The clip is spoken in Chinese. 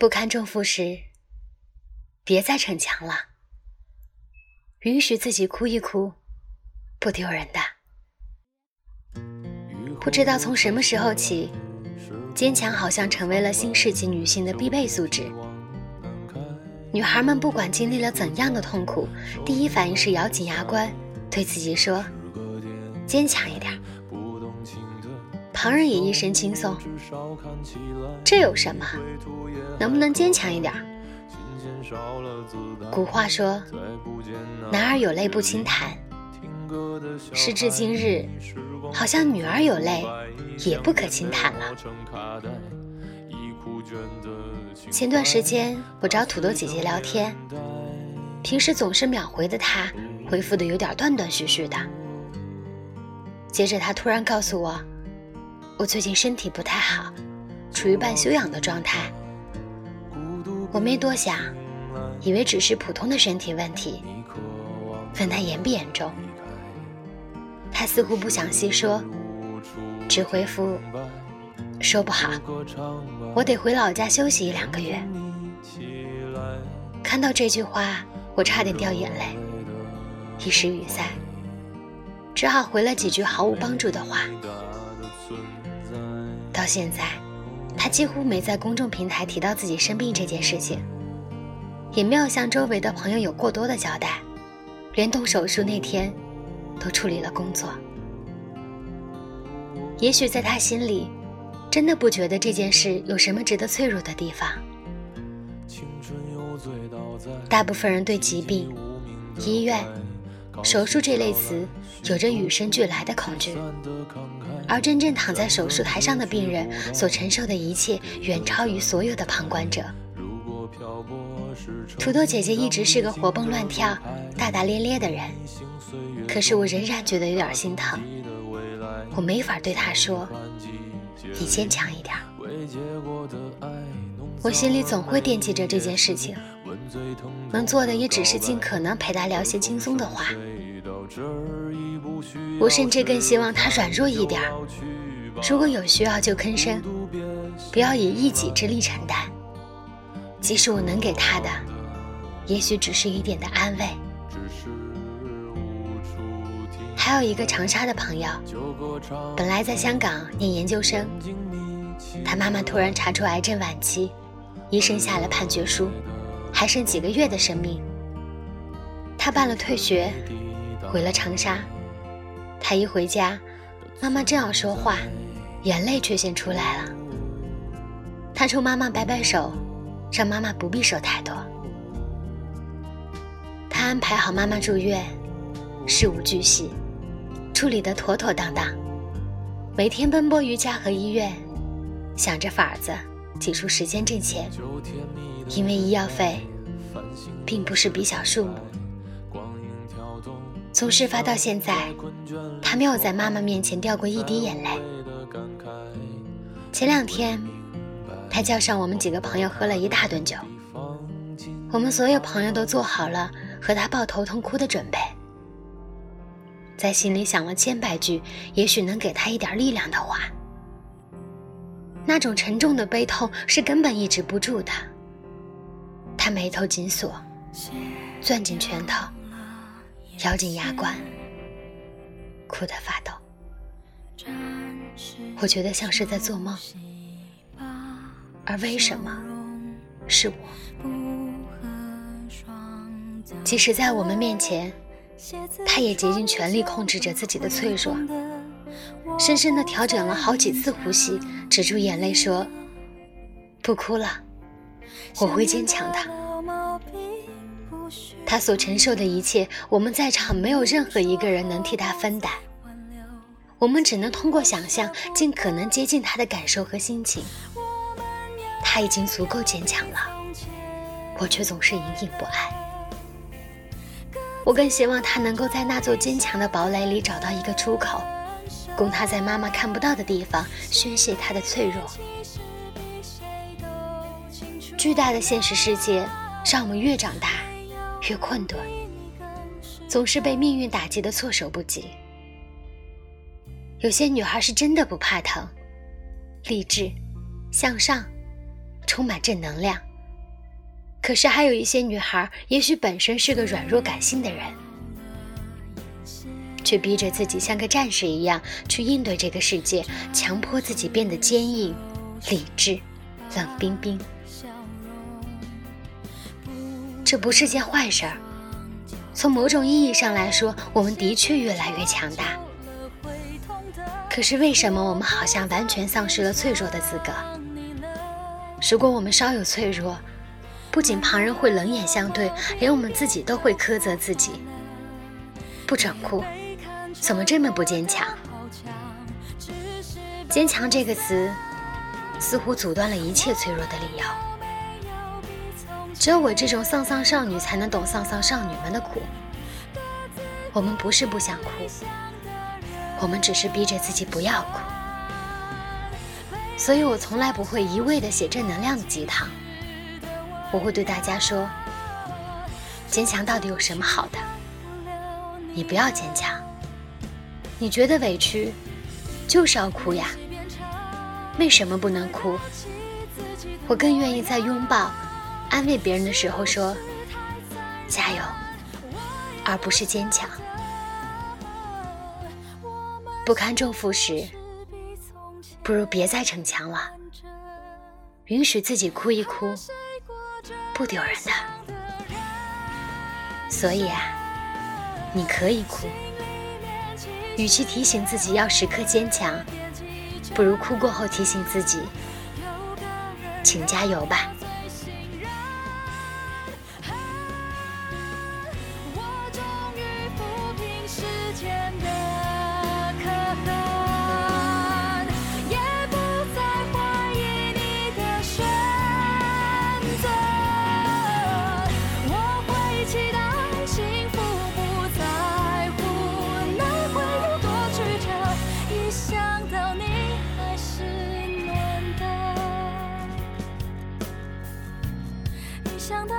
不堪重负时，别再逞强了，允许自己哭一哭，不丢人的。不知道从什么时候起，坚强好像成为了新世纪女性的必备素质。女孩们不管经历了怎样的痛苦，第一反应是咬紧牙关，对自己说：“坚强一点。”旁人也一身轻松，这有什么？能不能坚强一点？古话说：“男儿有泪不轻弹。”时至今日，好像女儿有泪也不可轻弹了。前段时间我找土豆姐姐聊天，平时总是秒回的她，回复的有点断断续续的。接着她突然告诉我，我最近身体不太好，处于半休养的状态。我没多想，以为只是普通的身体问题，问他严不严重。他似乎不想细说，只回复。说不好，我得回老家休息一两个月。看到这句话，我差点掉眼泪，一时语塞，只好回了几句毫无帮助的话。到现在，他几乎没在公众平台提到自己生病这件事情，也没有向周围的朋友有过多的交代，连动手术那天，都处理了工作。也许在他心里。真的不觉得这件事有什么值得脆弱的地方。大部分人对疾病、医院、手术这类词有着与生俱来的恐惧，而真正躺在手术台上的病人所承受的一切，远超于所有的旁观者。土豆姐姐一直是个活蹦乱跳、大大咧咧的人，可是我仍然觉得有点心疼。我没法对她说。你坚强一点，我心里总会惦记着这件事情，能做的也只是尽可能陪她聊些轻松的话。我甚至更希望他软弱一点，如果有需要就吭声，不要以一己之力承担。即使我能给他的，也许只是一点的安慰。还有一个长沙的朋友，本来在香港念研究生，他妈妈突然查出癌症晚期，医生下了判决书，还剩几个月的生命。他办了退学，回了长沙。他一回家，妈妈正要说话，眼泪却先出来了。他冲妈妈摆摆手，让妈妈不必说太多。他安排好妈妈住院，事无巨细。处理得妥妥当当，每天奔波于家和医院，想着法子挤出时间挣钱。因为医药费并不是比小数目。从事发到现在，他没有在妈妈面前掉过一滴眼泪。前两天，他叫上我们几个朋友喝了一大顿酒，我们所有朋友都做好了和他抱头痛哭的准备。在心里想了千百句，也许能给他一点力量的话。那种沉重的悲痛是根本抑制不住的。他眉头紧锁，攥紧拳头，咬紧牙关，哭得发抖。我觉得像是在做梦，而为什么是我？即使在我们面前。他也竭尽全力控制着自己的脆弱，深深的调整了好几次呼吸，止住眼泪说：“不哭了，我会坚强的。”他所承受的一切，我们在场没有任何一个人能替他分担，我们只能通过想象，尽可能接近他的感受和心情。他已经足够坚强了，我却总是隐隐不安。我更希望他能够在那座坚强的堡垒里找到一个出口，供他在妈妈看不到的地方宣泄他的脆弱。巨大的现实世界让我们越长大越困顿，总是被命运打击的措手不及。有些女孩是真的不怕疼，励志、向上，充满正能量。可是还有一些女孩，也许本身是个软弱感性的人，却逼着自己像个战士一样去应对这个世界，强迫自己变得坚硬、理智、冷冰冰。这不是件坏事儿。从某种意义上来说，我们的确越来越强大。可是为什么我们好像完全丧失了脆弱的资格？如果我们稍有脆弱，不仅旁人会冷眼相对，连我们自己都会苛责自己。不准哭，怎么这么不坚强？坚强这个词，似乎阻断了一切脆弱的理由。只有我这种丧丧少女才能懂丧丧少女们的苦。我们不是不想哭，我们只是逼着自己不要哭。所以我从来不会一味的写正能量的鸡汤。我会对大家说：坚强到底有什么好的？你不要坚强。你觉得委屈，就是要哭呀。为什么不能哭？我更愿意在拥抱。安慰别人的时候说“加油”，而不是坚强。不堪重负时，不如别再逞强了，允许自己哭一哭，不丢人的。所以啊，你可以哭。与其提醒自己要时刻坚强，不如哭过后提醒自己，请加油吧。想到。